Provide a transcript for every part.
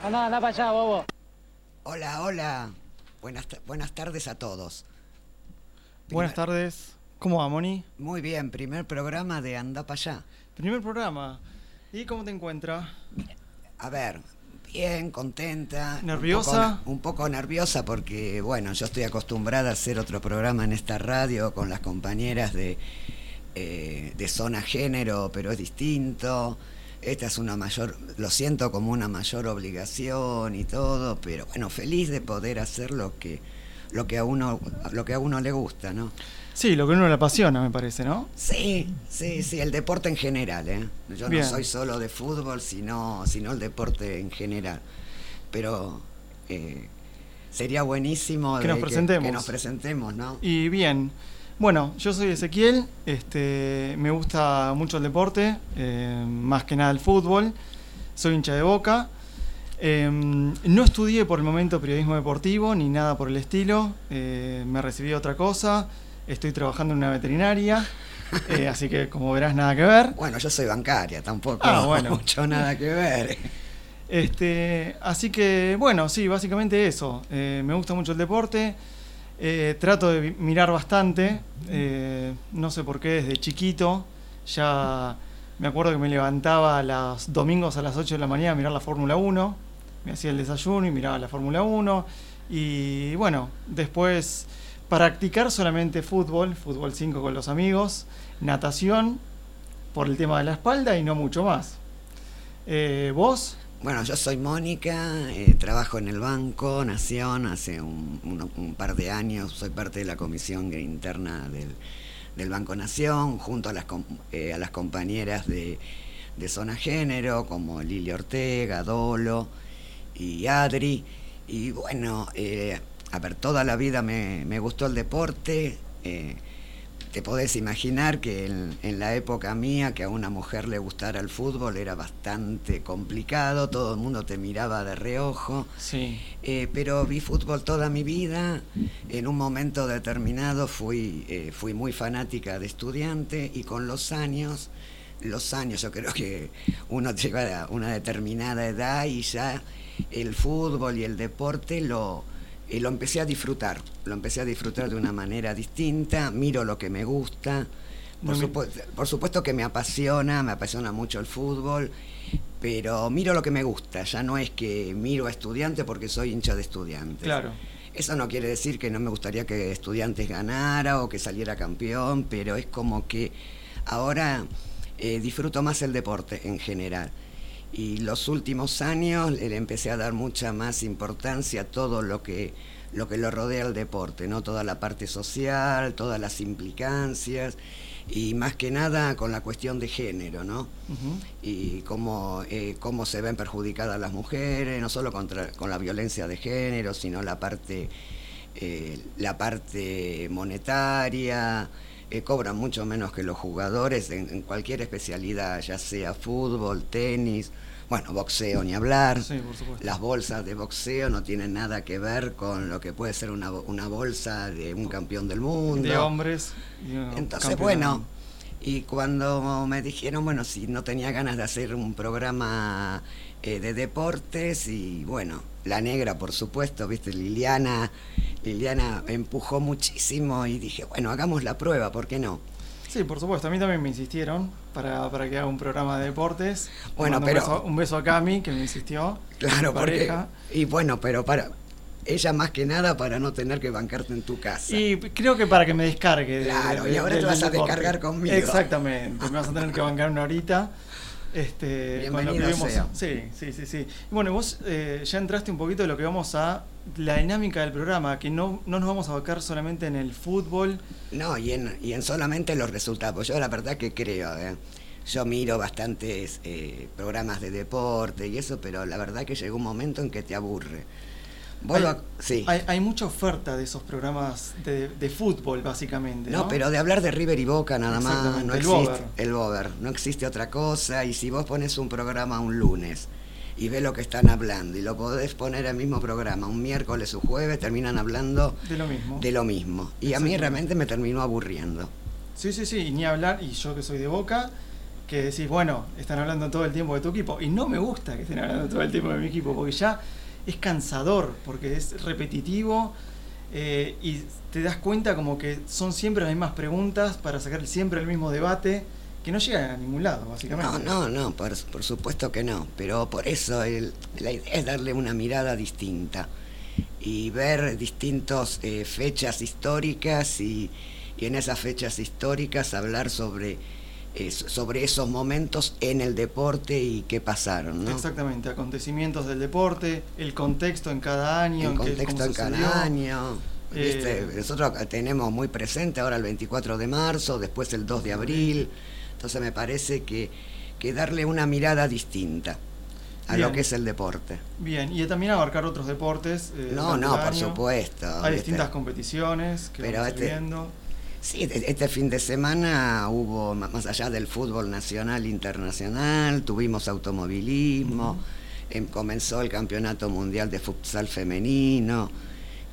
Anda, anda para allá, bobo. Hola, hola. Buenas, buenas tardes a todos. Buenas tardes. ¿Cómo va, Moni? Muy bien, primer programa de Anda para allá. Primer programa. ¿Y cómo te encuentras? A ver, bien, contenta. ¿Nerviosa? Un poco, un poco nerviosa porque, bueno, yo estoy acostumbrada a hacer otro programa en esta radio con las compañeras de, eh, de zona género, pero es distinto. Esta es una mayor, lo siento como una mayor obligación y todo, pero bueno, feliz de poder hacer lo que, lo que a uno, lo que a uno le gusta, ¿no? Sí, lo que a uno le apasiona, me parece, ¿no? Sí, sí, sí, el deporte en general, ¿eh? Yo Bien. no soy solo de fútbol, sino, sino el deporte en general. Pero eh, sería buenísimo Que de nos presentemos. que nos presentemos, ¿no? Y bien. Bueno, yo soy Ezequiel, este, me gusta mucho el deporte, eh, más que nada el fútbol, soy hincha de boca. Eh, no estudié por el momento periodismo deportivo ni nada por el estilo, eh, me recibí otra cosa, estoy trabajando en una veterinaria, así que como verás nada que ver. Bueno, yo soy bancaria, tampoco Ah, bueno. mucho nada que ver. Este, así que, bueno, sí, básicamente eso. Me gusta mucho el deporte. Eh, trato de mirar bastante. eh, no sé por qué, desde chiquito. Ya me acuerdo que me levantaba los domingos a las 8 de la mañana a mirar la Fórmula 1. Me hacía el desayuno y miraba la Fórmula 1. Y bueno, después practicar solamente fútbol, fútbol 5 con los amigos, natación por el tema de la espalda y no mucho más. Eh, ¿Vos? Bueno, yo soy Mónica, eh, trabajo en el Banco Nación hace un, par de años, soy parte de la comisión interna del, del Banco Nación, junto a las, eh, a las compañeras de, de Zona Género, como Lili Ortega, Dolo y Adri. Y bueno, eh, a ver, toda la vida me, me gustó el deporte. eh, te podés imaginar que en, en la época mía que a una mujer le gustara el fútbol era bastante complicado, todo el mundo te miraba de reojo, Sí. eh, pero vi fútbol toda mi vida, en un momento determinado fui, eh, fui muy fanática de estudiante y con los años, los años yo creo que uno llega a una determinada edad y ya el fútbol y el deporte lo, eh, lo empecé a disfrutar, lo empecé a disfrutar de una manera distinta, miro lo que me gusta, por, supu- supuesto que me apasiona, me apasiona mucho el fútbol, pero miro lo que me gusta, ya no es que miro a estudiantes porque soy hincha de estudiantes. Claro. Eso no quiere decir que no me gustaría que estudiantes ganara o que saliera campeón, pero es como que ahora eh, disfruto más el deporte en general. Y los últimos años le empecé a dar mucha más importancia a todo lo que lo que lo rodea al deporte, ¿no? Toda la parte social, todas las implicancias y más que nada con la cuestión de género, ¿no? Y cómo, eh, cómo se ven perjudicadas las mujeres, no solo contra, con la violencia de género, sino la parte, eh, la parte monetaria, eh, cobran mucho menos que los jugadores en, en cualquier especialidad, ya sea fútbol, tenis, bueno, boxeo ni hablar. Sí, por supuesto. Las bolsas de boxeo no tienen nada que ver con lo que puede ser una, una bolsa de un campeón del mundo. De hombres. y Entonces, campeón. bueno, y cuando me dijeron, bueno, si no tenía ganas de hacer un programa eh, de deportes, y bueno, la negra, por supuesto, viste, Liliana, Liliana empujó muchísimo y dije, bueno, hagamos la prueba, ¿por qué no? Sí, por supuesto. A mí también me insistieron para, para que haga un programa de deportes. Bueno, pero- Un beso, un beso a Cami, que me insistió. Claro, porque, pareja. y bueno, pero para, ella más que nada para no tener que bancarte en tu casa. Y creo que para que me descargue. de- Claro, de- y ahora del te vas a descargar conmigo. Exactamente. Me vas a tener que bancar una horita. Este, con lo que Bienvenido vimos- sea. Sí, sí, sí, sí. Bueno, vos eh, ya entraste un poquito de lo que vamos a. La dinámica del programa, que no, no nos vamos a abocar solamente en el fútbol. No, y en, y en solamente los resultados. Yo la verdad que creo, ¿eh? yo miro bastantes eh, programas de deporte y eso, pero la verdad que llegó un momento en que te aburre. Hay- sí. Hay, hay mucha oferta de esos programas de, de fútbol, básicamente. No, No, pero de hablar de River y Boca nada más, no el existe Bober. el Bober, no existe otra cosa y si vos pones un programa un lunes y ves lo que están hablando y lo podés poner el mismo programa un miércoles o jueves, terminan hablando de lo mismo. de lo mismo. Y a mí realmente me terminó aburriendo. Sí, sí, sí, y ni hablar, y yo que soy de Boca, que decís, bueno, están hablando todo el tiempo de tu equipo. Y no me gusta que estén hablando todo el tiempo de mi equipo, porque ya es cansador, porque es repetitivo eh, y te das cuenta como que son siempre las mismas preguntas para sacar siempre el mismo debate que no llega a ningún lado, básicamente. No, no, no, por, supuesto que no, pero por eso la idea es darle una mirada distinta y ver distintas eh, fechas históricas y, en esas fechas históricas hablar sobre, sobre esos momentos en el deporte y qué pasaron. ¿no? Exactamente, acontecimientos del deporte, el contexto en cada año. El contexto en cada año. Eh, nosotros tenemos muy presente ahora el 24 de marzo, después el 2 de abril, entonces me parece que, que darle una mirada distinta a lo que es el deporte. Bien, y también abarcar otros deportes. Eh, no, no, por supuesto. Hay distintas competiciones que Pero este, viendo. Sí, este, este fin de semana hubo, más allá del fútbol nacional e internacional, tuvimos automovilismo, em, comenzó el Campeonato Mundial de Futsal Femenino,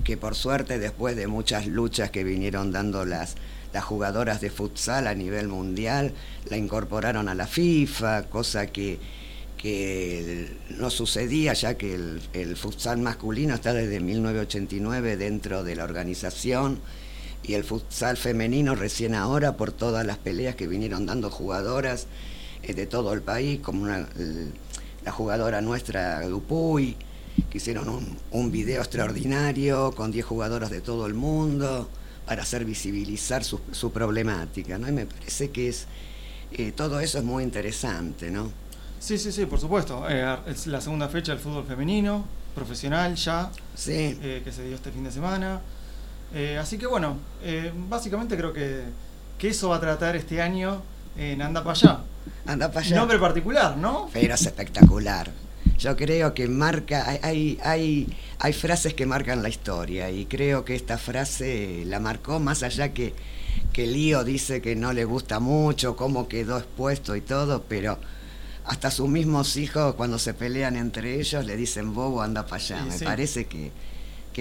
que por suerte después de muchas luchas que vinieron dando las, las jugadoras de futsal a nivel mundial, la incorporaron a la FIFA, cosa que que no sucedía ya que el, futsal masculino está desde 1989 dentro de la organización y el futsal femenino recién ahora por todas las peleas que vinieron dando jugadoras eh, de todo el país, como la jugadora nuestra Dupuy, que hicieron un, un video extraordinario con 10 jugadoras de todo el mundo para hacer visibilizar su, problemática, ¿no? Y me parece que es eh, todo eso es muy interesante, ¿no? Sí, sí, sí, por supuesto. Eh, es la segunda fecha del fútbol femenino, profesional ya, sí. Eh, que se dio este fin de semana. Eh, así que bueno, básicamente creo que, que, eso va a tratar este año en Anda para allá. Anda para allá. Nombre particular, ¿no? Pero es espectacular. Yo creo que marca, hay, hay, hay frases que marcan la historia y creo que esta frase la marcó más allá que, que Lío dice que no le gusta mucho, cómo quedó expuesto y todo, pero hasta sus mismos hijos cuando se pelean entre ellos le dicen bobo anda para allá. Me parece que,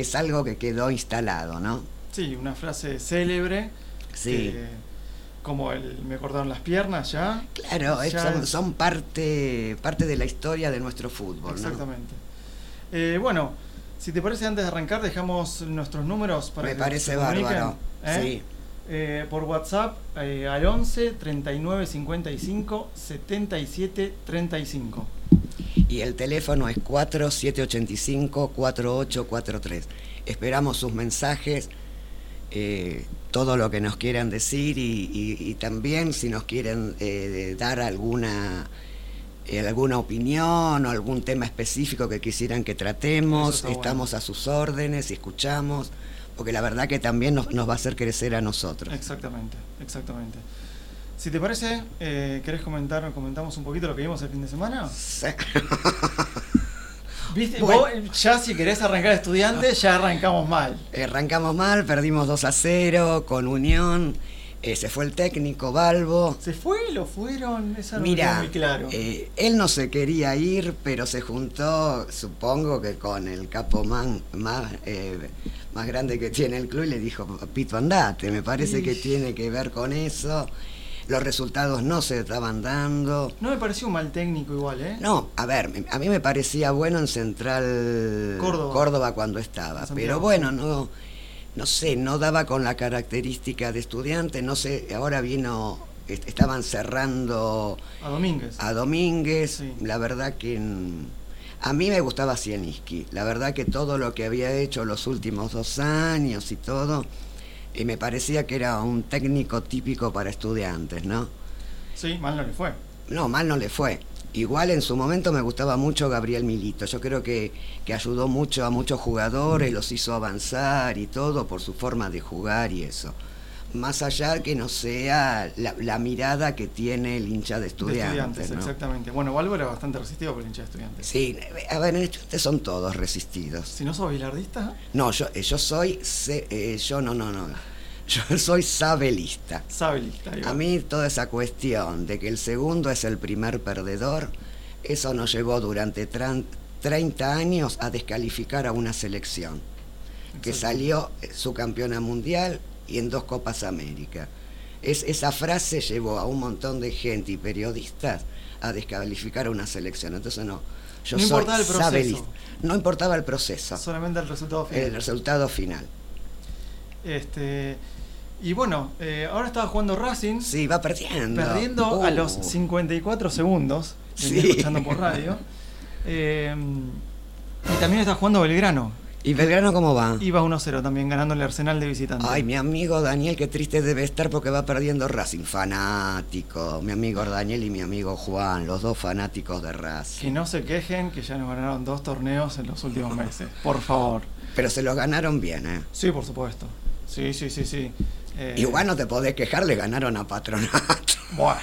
es algo que quedó instalado, ¿no? Sí, una frase célebre. Sí. como el me cortaron las piernas ya. Claro, son, parte, parte de la historia de nuestro fútbol. Exactamente. Eh, bueno, si te parece, antes de arrancar, dejamos nuestros números para Me parece bárbaro. ¿eh? Sí. Eh, por WhatsApp eh, al 11 39 55 77 35. Y el teléfono es 4785 4843. Esperamos sus mensajes, eh, todo lo que nos quieran decir y, también si nos quieren dar alguna alguna opinión o algún tema específico que quisieran que tratemos, estamos a sus órdenes y escuchamos porque la verdad que también nos, va a hacer crecer a nosotros. Exactamente, exactamente. Si te parece, eh, ¿querés comentar, comentamos un poquito lo que vimos el fin de semana? Sí. ¿Viste? Vos, ya si querés arrancar estudiante, ya arrancamos mal. Arrancamos mal, perdimos 2 a 0 con Unión. Eh, se fue el técnico Balbo. ¿Se fue? ¿Lo fueron? Esa no Mira, muy claro. Eh, él no se quería ir, pero se juntó, supongo que con el capo más, eh, más grande que tiene el club y le dijo, Pito, andate. Me parece que tiene que ver con eso. Los resultados no se estaban dando. No me pareció un mal técnico igual, ¿eh? No, a ver, a mí me parecía bueno en Central Córdoba, cuando estaba. Pero bueno, no no sé, no daba con la característica de estudiante, no sé, ahora vino, estaban cerrando... A Domínguez. A Domínguez, la verdad que... a mí me gustaba Sieniski, la verdad que todo lo que había hecho los últimos dos años y todo, y me parecía que era un técnico típico para estudiantes, ¿no? Sí, mal no le fue. No, mal no le fue. Igual en su momento me gustaba mucho Gabriel Milito. Yo creo que, ayudó mucho a muchos jugadores, los hizo avanzar y todo por su forma de jugar y eso. Más allá que no sea la, mirada que tiene el hincha de estudiantes. exactamente. Bueno, Valvo era bastante resistido por el hincha de estudiantes. Sí, a ver, en estudiantes son todos resistidos. Si no sos bilardista. No, yo, eh, yo soy. Eh, yo no, no, no. Yo soy sabelista. Sabelista. A mí toda esa cuestión de que el segundo es el primer perdedor, eso nos llevó durante 30 años a descalificar a una selección que salió eh, su campeona mundial y en dos Copas América. es, esa frase llevó a un montón de gente y periodistas a descalificar a una selección. Entonces no, yo No soy importaba el proceso. sabelista. No importaba el proceso, Solamente el resultado final. el resultado final. Este, y bueno, eh, ahora estaba jugando Racing, Sí, va perdiendo. perdiendo a Uh, los 54 segundos, venía Sí. escuchando por radio. Eh, y también está jugando Belgrano. ¿Y Belgrano cómo va? Iba 1-0 también, ganando el Arsenal de visitante. Ay, mi amigo Daniel, qué triste debe estar porque va perdiendo Racing. Fanático. Mi amigo Daniel y mi amigo Juan, los dos fanáticos de Racing. Que no se quejen, que ya nos ganaron dos torneos en los últimos meses. Por favor. Pero se los ganaron bien, ¿eh? Sí, por supuesto. Sí, sí, sí, sí. Eh, Igual no te podés quejar, le ganaron a Patronato. Buah.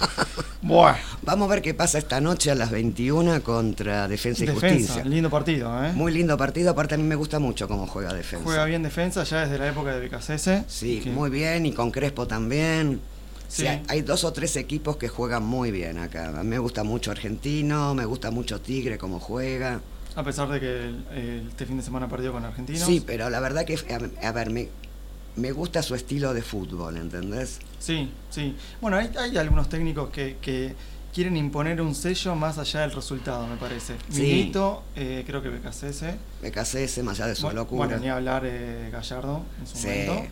Buah. Vamos a ver qué pasa esta noche a las 21 contra Defensa y Defensa, Justicia. lindo partido, ¿eh? Muy lindo partido, aparte a mí me gusta mucho cómo juega Defensa. Juega bien defensa ya desde la época de Becasese. Sí, que- muy bien, y con Crespo también. Sí, Sí. hay, dos o tres equipos que juegan muy bien acá. A mí me gusta mucho Argentino, me gusta mucho Tigre cómo juega. A pesar de que el- el- este fin de semana perdió con Argentinos. Sí, pero la verdad que, a, a ver, me, me gusta su estilo de fútbol, ¿entendés? Sí, sí. Bueno, hay, hay algunos técnicos que, que quieren imponer un sello más allá del resultado, me parece. Sí. Milito, eh, creo que casé ese más allá de su Bueno, locura. bueno, ni hablar eh, Gallardo en su sí. momento.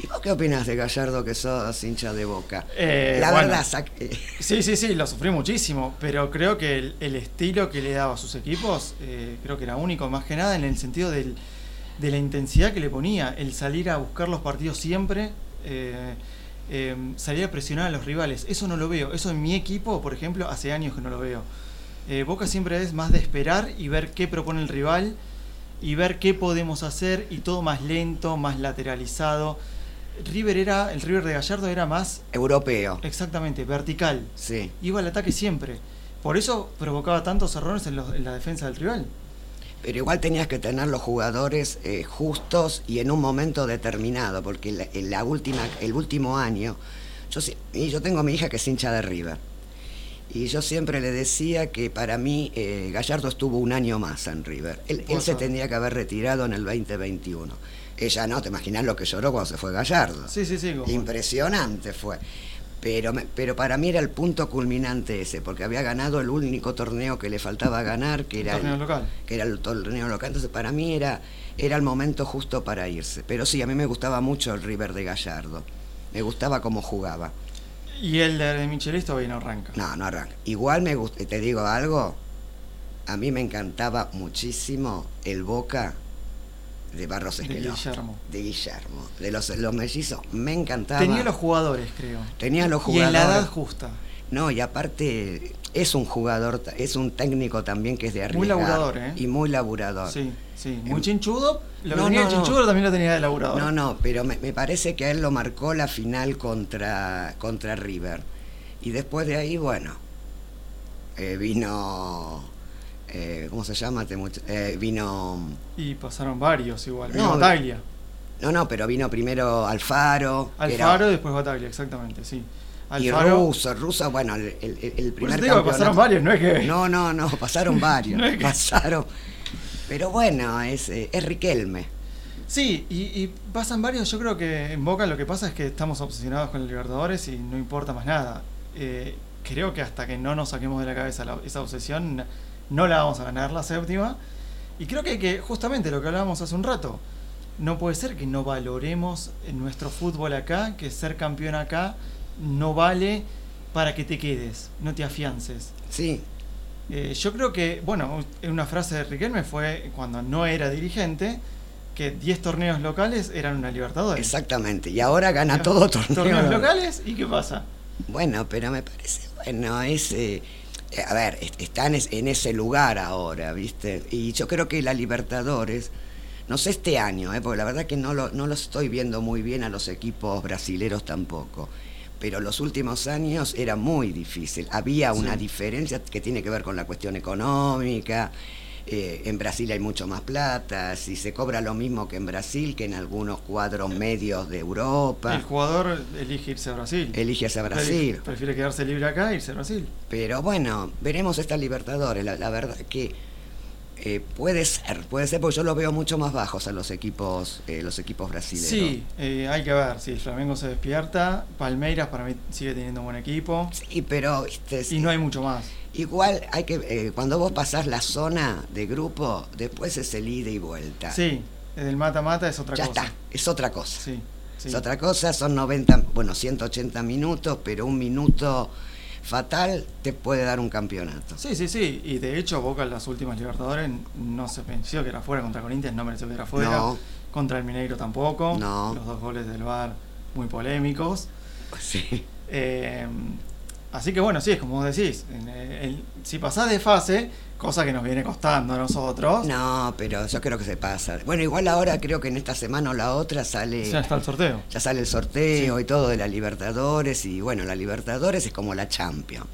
¿Y vos qué opinas de Gallardo que sos hincha de boca? Eh, la bueno. verdad, eh, Sí, sí, sí, lo sufrí muchísimo, pero creo que el, el estilo que le daba a sus equipos, eh, creo que era único, más que nada en el sentido del- de la intensidad que le ponía, el salir a buscar los partidos siempre, eh, eh, salir a presionar a los rivales, eso no lo veo, eso en mi equipo, por ejemplo, hace años que no lo veo. Eh, Boca siempre es más de esperar y ver qué propone el rival y ver qué podemos hacer y todo más lento, más lateralizado. River era, el River de Gallardo era más europeo. Exactamente, vertical. Sí. Iba al ataque siempre. Por eso provocaba tantos errores en, los- en la defensa del rival. Pero igual tenías que tener los jugadores eh, justos y en un momento determinado, porque la- en la última, el último año, yo, y yo tengo a mi hija que es hincha de River, y yo siempre le decía que para mí eh, Gallardo estuvo un año más en River. Él, él se tendría que haber retirado en el 2021. Ella no, te imaginas lo que lloró cuando se fue Gallardo. Sí, sí, sí. Impresionante fue. Pero, me- pero para mí era el punto culminante ese, porque había ganado el único torneo que le faltaba ganar, que era, torneo el, local. que era el torneo local. Entonces para mí era, era el momento justo para irse. Pero sí, a mí me gustaba mucho el River de Gallardo. Me gustaba cómo jugaba. Y el de Michelis todavía no arranca. No, no arranca. Igual me gusta, te digo algo, a mí me encantaba muchísimo el Boca de Barros de Esquelón. Guillermo. De Guillermo. De los, los mellizos, me encantaba. Tenía los jugadores, creo. Tenía los Y en la jugadores. edad justa. No, y aparte es un jugador, es un técnico también que es de arriba. Muy laburador, ¿eh? Y muy laburador. Sí, sí. Muy chinchudo. Lo que No, tenía no, de no. chinchudo también lo tenía de laburador. No, no, pero me, me parece que a él lo marcó la final contra, contra River. Y después de ahí, bueno, eh, vino, eh, ¿cómo se llama? este eh, vino, Y pasaron varios igual. No, Vino de- Bataglia. no, no, pero vino primero Alfaro. era- Alfaro y después Bataglia, exactamente, sí. y Alfaro. Russo, Russo, bueno, el, el- el primer digo pasaron varios, no es que. No, no, no, pasaron varios. No es que- Pasaron. Pero bueno, es, eh, es Riquelme. Sí, y, y pasan varios. Yo creo que en Boca lo que pasa es que estamos obsesionados con el Libertadores y no importa más nada. Eh, creo que hasta que no nos saquemos de la cabeza la- esa obsesión, no la vamos a ganar la séptima. Y creo que que, justamente lo que hablábamos hace un rato, no puede ser que no valoremos en nuestro fútbol acá, que ser campeón acá no vale para que te quedes, no te afiances. Sí, Eh, yo creo que, bueno, una frase de Riquelme fue cuando no era dirigente, que 10 torneos locales eran una Libertadores. exactamente. Y ahora gana todo torneo. Torneos locales, ¿y qué pasa? Bueno, pero me parece, bueno, es... eh, a ver, est- están es- en ese lugar ahora, ¿viste? Y yo creo que la Libertadores, no sé este año, ¿eh? porque la verdad que no lo, no lo estoy viendo muy bien a los equipos brasileros tampoco. Pero los últimos años era muy difícil. Había una Sí. diferencia que tiene que ver con la cuestión económica. Eh, en Brasil hay mucho más plata. Si se cobra lo mismo que en Brasil, que en algunos cuadros medios de Europa, El jugador elige irse a Brasil. elige hacia Prefi- Brasil. Prefiere quedarse libre acá e irse a Brasil. Pero bueno, veremos esta Libertadores. La, la verdad que Eh, puede ser, puede ser, porque yo lo veo mucho más bajos a los equipos, eh, los equipos brasileños. Sí, eh, hay que ver, si el Flamengo se despierta, Palmeiras para mí sigue teniendo un buen equipo. Sí, pero ¿viste? Y no hay mucho más. Igual hay que, eh, cuando vos pasás la zona de grupo, después es el ida y vuelta. Sí, el mata-mata es otra ya cosa. está, es otra cosa. Sí, sí. Es otra cosa, son 90, bueno, 180 minutos, pero un minuto fatal te puede dar un campeonato. Sí, sí, sí. Y de hecho, Boca en las últimas Libertadores no se pensó que era fuera contra Corinthians, no mereció que era fuera. No. Contra el Mineiro tampoco. No. Los dos goles del VAR muy polémicos. Sí. Eh, así que bueno, sí, es como vos decís. en el- el- si pasás de fase, cosa que nos viene costando a nosotros, No, pero yo creo que se pasa. Bueno, igual ahora creo que en esta semana o la otra sale ya está el sorteo. ya sale el sorteo y todo de la Libertadores y bueno, la Libertadores es como la Champions.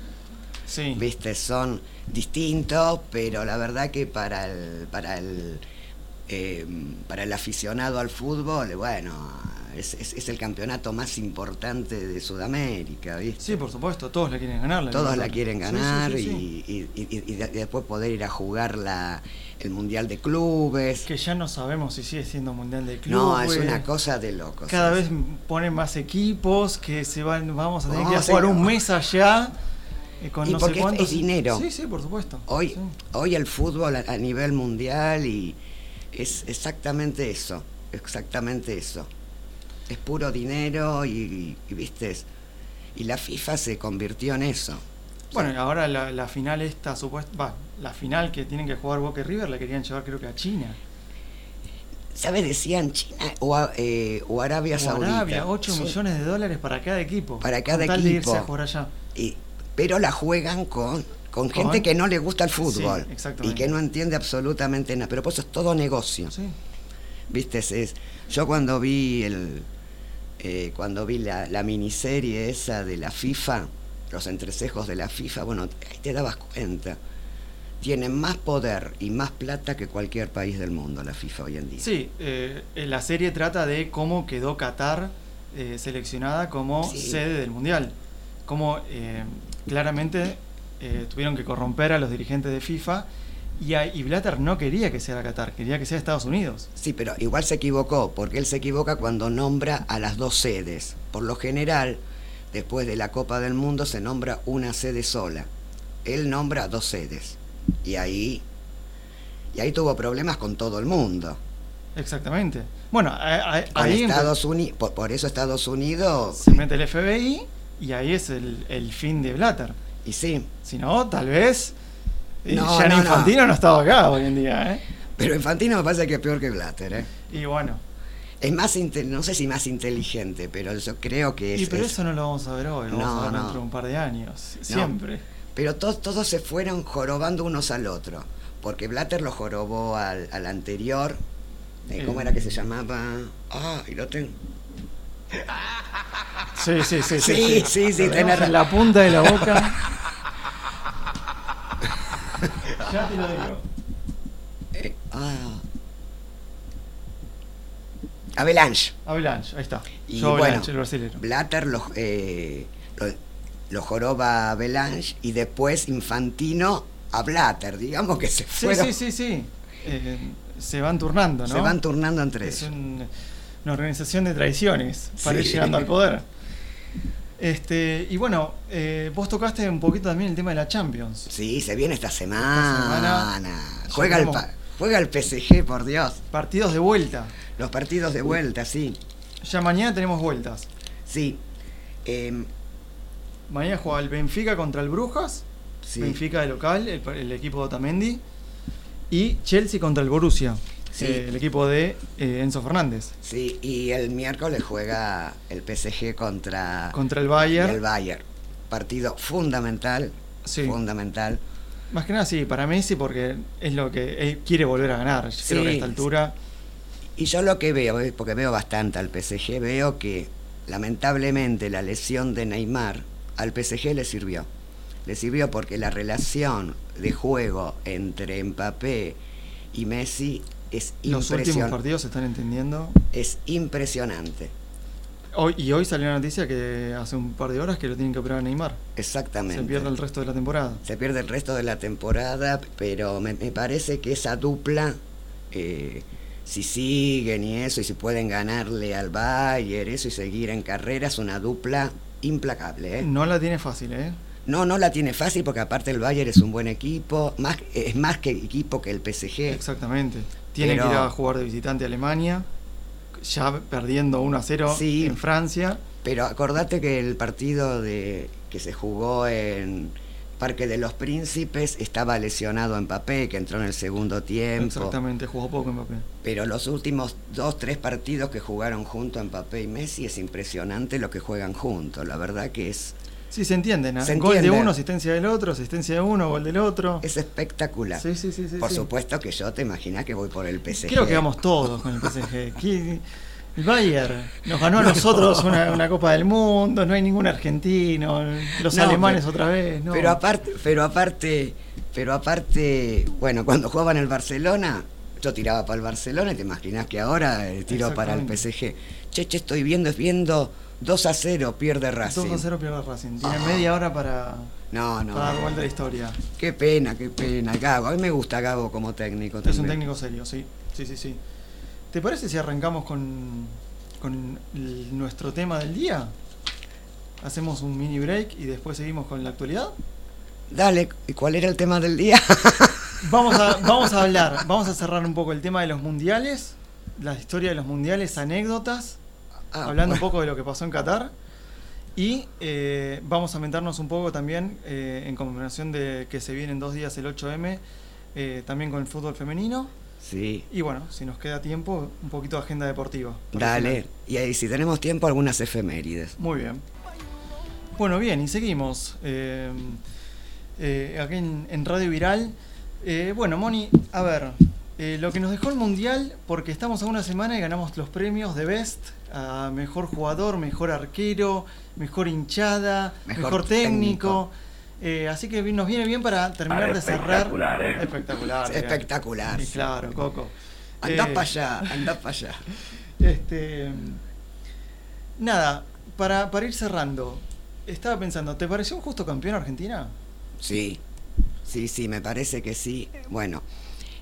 Sí. Viste, son distintos, pero la verdad que para el para el eh, para el aficionado al fútbol, bueno, es, es- es el campeonato más importante de Sudamérica, ¿viste? Sí, por supuesto, todos la quieren ganar. Todos la quieren sí, ganar sí, sí. y, y- y- y de- y después poder ir a jugar la, el Mundial de Clubes. Que ya no sabemos si sigue siendo Mundial de Clubes. no, es una cosa de locos. Cada vez ponen más equipos que se van, vamos a tener que jugar ir- un mes allá. eh, con Y no porque sé cuántos. es dinero. Sí, sí, por supuesto. Hoy, hoy el fútbol a, a nivel mundial y es exactamente eso, exactamente eso. Es puro dinero y, y- y, viste, y la FIFA se convirtió en eso. Bueno, ahora la, la final esta supuesta, va, la final que tienen que jugar Boca y River la querían llevar creo que a China. ¿Sabes? Decían China o, eh, o Arabia O Saudita. Arabia, 8 Son- millones de dólares para cada equipo. Para con cada tal de equipo. irse a jugar allá. y- pero la juegan con, con Con- gente que no le gusta el fútbol Sí, y que no entiende absolutamente nada. Pero por eso es todo negocio. Sí. Viste, es, es- yo cuando vi el eh, cuando vi la, la miniserie esa de la FIFA, los entrecejos de la FIFA, bueno, ahí te dabas cuenta. Tienen más poder y más plata que cualquier país del mundo la FIFA hoy en día. Sí, eh, eh, la serie trata de cómo quedó Qatar eh, seleccionada como Sí. sede del Mundial. Cómo claramente tuvieron que corromper a los dirigentes de FIFA y, a- y Blatter no quería que sea Qatar, quería que sea Estados Unidos. Sí, pero igual se equivocó, porque él se equivoca cuando nombra a las dos sedes. Por lo general, después de la Copa del Mundo se nombra una sede sola. Él nombra dos sedes. Y ahí, y ahí tuvo problemas con todo el mundo. Exactamente. Bueno, a- ahí Estados Unidos, por, por eso Estados Unidos, se mete el FBI y ahí es el, el fin de Blatter. y sí, Si no, tal vez No, Gianni no, no. Infantino no. estaba acá hoy en día. ¿eh? pero Infantino me parece que es peor que Blatter, ¿eh? Y bueno, Es más, no sé si más inteligente, pero yo creo que es... y pero es- eso no lo vamos a ver hoy, lo vamos No, a ver no. dentro de un par de años, siempre. Pero to- todos se fueron jorobando unos al otro. Porque Blatter lo jorobó al, al anterior. eh, ¿Cómo era que se llamaba? Ah, y lo tengo. Sí, sí, sí. Sí, sí, sí, ra- en la punta de la boca. ya te lo digo. Eh, ah. Avalanche. Avalanche, ahí está. Y Yo bueno, Avalanche, el. Blatter lo, eh, lo, lo joroba a Avalanche y después Infantino a Blatter. Digamos que se Sí, fueron. sí, sí, sí. Eh, se van turnando, ¿no? Se van turnando entre Es ellos. un- una organización de traiciones para ir Sí. llegando al poder. Este, y bueno, eh, vos tocaste un poquito también el tema de la Champions. Sí, se viene esta semana. semana Juega, el, juega el PSG, por Dios. Partidos de vuelta. Los partidos de vuelta, sí. Ya mañana tenemos vueltas. Sí. Em, Mañana juega el Benfica contra el Brujas. sí. Benfica de local, el, el equipo de Otamendi. Y Chelsea contra el Borussia, Sí. eh, el equipo de eh, Enzo Fernández. Sí, y el miércoles juega el PSG contra Contra el Bayern. el Bayern. Partido fundamental. Sí. Fundamental. Más que nada, sí, para Messi, porque es lo que él quiere volver a ganar. Yo Creo que a Sí, esta altura. Y yo lo que veo, eh, porque veo bastante al PSG, veo que lamentablemente la lesión de Neymar al PSG le sirvió. Le sirvió porque la relación de juego entre Mbappé y Messi es Los últimos partidos se están entendiendo. Es impresionante. Hoy, y hoy salió la noticia que hace un par de horas que lo tienen que operar a Neymar. Exactamente. Se pierde el resto de la temporada. Se pierde el resto de la temporada, pero me, parece que esa dupla, eh, si siguen y eso, y si pueden ganarle al Bayern, eso, y seguir en carrera, es una dupla implacable. ¿eh? No la tiene fácil, ¿eh? No, no la tiene fácil porque aparte el Bayern es un buen equipo, más, es más que equipo que el PSG. Exactamente. Tiene que ir a jugar de visitante a Alemania, ya perdiendo 1 a 0 en Francia. Pero acordate que el partido de que se jugó en Parque de los Príncipes estaba lesionado en Papé, que entró en el segundo tiempo. Exactamente, jugó poco en Papé. Pero los últimos dos, tres partidos que jugaron junto en Papé y Messi es impresionante lo que juegan juntos. La verdad que es Sí, se entienden. ¿no? gol de uno, asistencia del otro, asistencia de uno, gol del otro. Es espectacular. Sí, sí, sí. por supuesto que yo te imaginas que voy por el PSG. Creo que vamos todos con el PSG. el Bayern nos ganó a nosotros una, Copa del Mundo, no hay ningún argentino, los alemanes otra vez. No. Pero aparte, pero aparte, pero aparte, bueno, cuando jugaban el Barcelona, yo tiraba para el Barcelona y te imaginas que ahora eh, tiro para el PSG. Che, che, estoy viendo, es viendo 2 a 0 pierde Racing. 2 a 0 pierde Racing. Tiene media hora para, no, no, dar vuelta a la historia. Qué pena, qué pena. Gabo, a mí me gusta Gabo como técnico. Es un técnico serio, sí. Sí, sí, sí. ¿Te parece si arrancamos con, con nuestro tema del día? Hacemos un mini break y después seguimos con la actualidad. Dale, ¿y cuál era el tema del día? vamos, a, vamos a hablar, vamos a cerrar un poco el tema de los mundiales, la historia de los mundiales, anécdotas Ah, hablando un poco de lo que pasó en Qatar. Y eh, vamos a meternos un poco también eh, en conmemoración de que se vienen dos días el 8M, eh, también con el fútbol femenino. Sí. Y bueno, si nos queda tiempo, un poquito de agenda deportiva. Dale, y ahí si tenemos tiempo, algunas efemérides. Muy bien. Bueno, bien, y seguimos. aquí en Radio Viral. bueno, Moni, a ver, eh, lo que nos dejó el Mundial, porque estamos a una semana y ganamos los premios de Best, a mejor jugador, mejor arquero, mejor hinchada, mejor, técnico. Eh, así que nos viene bien para terminar de cerrar. ¿eh? Espectacular. Espectacular. claro, Coco. Andá para allá, andá para allá. Este, nada, para, para ir cerrando, estaba pensando, ¿te pareció un justo campeón Argentina? Sí, sí, sí, me parece que sí. Bueno.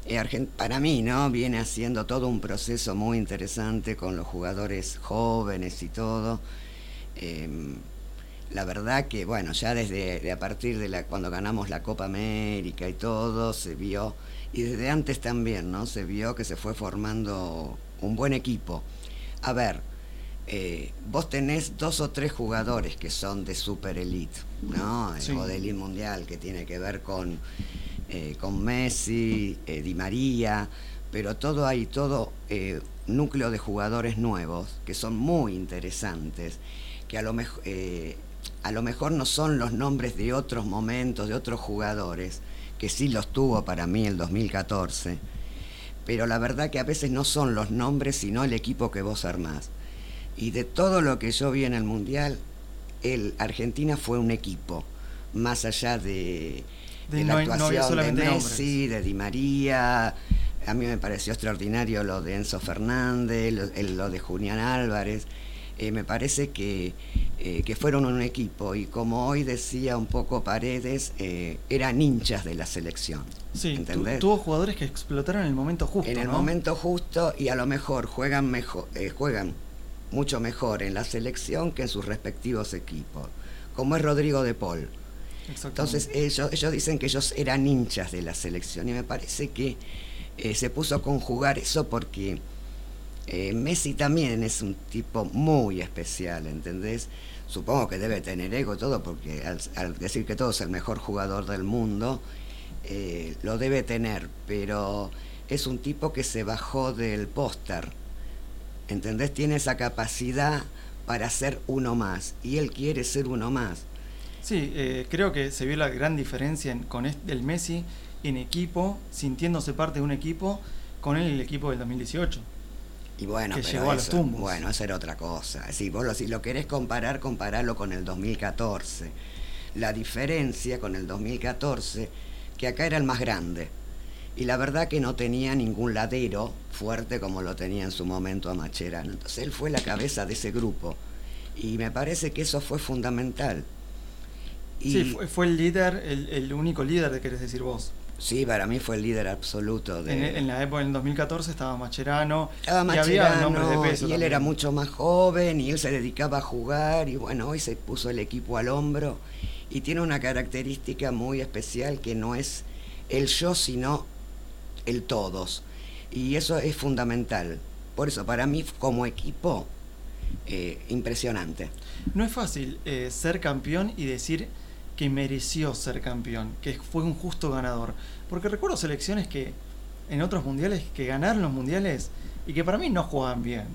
Eh, para mí, ¿no? Viene haciendo todo un proceso muy interesante con los jugadores jóvenes y todo. Em, la verdad que, bueno, ya desde a partir de cuando ganamos la Copa América y todo, se vio, y desde antes también, ¿no? Se vio que se fue formando un buen equipo. A ver, eh, vos tenés dos o tres jugadores que son de super elite, ¿no? O de elite mundial, que tiene que ver con eh, con Messi, eh, Di María, pero todo hay todo núcleo de jugadores nuevos que son muy interesantes, que a lo, a lo mejor no son los nombres de otros momentos, de otros jugadores, que sí los tuvo para mí el 2014, pero la verdad que a veces no son los nombres, sino el equipo que vos armás. Y de todo lo que yo vi en el Mundial, el Argentina fue un equipo, más allá de de, la actuación de Messi, de Di María. A mí me pareció extraordinario lo de Enzo Fernández, lo, de Julián Álvarez. Eh, me parece que, eh, que, fueron un equipo y como hoy decía un poco Paredes, eh, eran hinchas de la selección. Sí, tuvo jugadores que explotaron en el momento justo. En el momento justo y a lo mejor juegan, mejor, juegan mucho mejor en la selección que en sus respectivos equipos, como es Rodrigo de Paul. Entonces ellos, ellos dicen que ellos eran hinchas de la selección y me parece que eh, se puso a conjugar eso porque eh, Messi también es un tipo muy especial, ¿entendés? Supongo que debe tener ego todo porque al, decir que todo es el mejor jugador del mundo, eh, lo debe tener, pero es un tipo que se bajó del póster, ¿entendés? Tiene esa capacidad para ser uno más y él quiere ser uno más. Sí, eh, creo que se vio la gran diferencia con el Messi en equipo, sintiéndose parte de un equipo, con el equipo del 2018. Y bueno, que llegó a los tumbos. Bueno, eso era otra cosa. Si vos lo, si lo querés comparar, comparalo con el 2014. La diferencia con el 2014, que acá era el más grande. Y la verdad que no tenía ningún ladero fuerte como lo tenía en su momento a Macherano. Entonces él fue la cabeza de ese grupo Y me parece que eso fue fundamental. sí, fue, el líder, el, único líder, de querés decir vos. Sí, para mí fue el líder absoluto. De... En, la época, en 2014, estaba Macherano. Estaba Macherano, y, y él era mucho más joven y él se dedicaba a jugar y bueno, hoy se puso el equipo al hombro y tiene una característica muy especial que no es el yo, sino el todos. Y eso es fundamental. Por eso, para mí, como equipo, eh, impresionante. No es fácil eh, ser campeón y decir que mereció ser campeón, que fue un justo ganador. Porque recuerdo selecciones que en otros mundiales que ganaron los mundiales y que para mí no jugaban bien.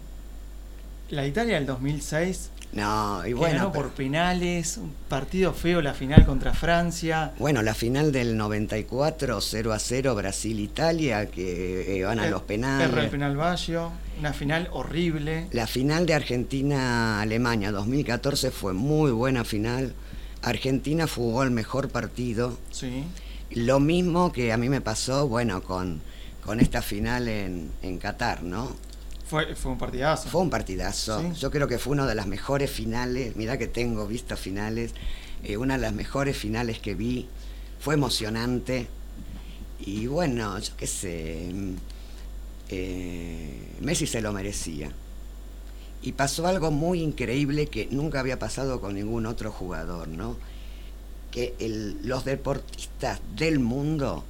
La Italia del 2006 no, y bueno. Ganó por penales, un partido feo la final contra Francia. Bueno, la final del 94, 0 a 0, Brasil-Italia, que eh, van a los penales. El penal Baggio, una final horrible. La final de Argentina-Alemania 2014 fue muy buena final. Argentina jugó el mejor partido. Sí. Lo mismo que a mí me pasó, bueno, con, con esta final en, en Qatar, ¿no? Fue, fue un partidazo. Fue un partidazo. Yo creo que fue una de las mejores finales. Mirá que tengo vistas finales. Eh, una de las mejores finales que vi. Fue emocionante. Y bueno, yo qué sé. Mm, eh, Messi se lo merecía. Y pasó algo muy increíble que nunca había pasado con ningún otro jugador, ¿no? Que los deportistas del mundo,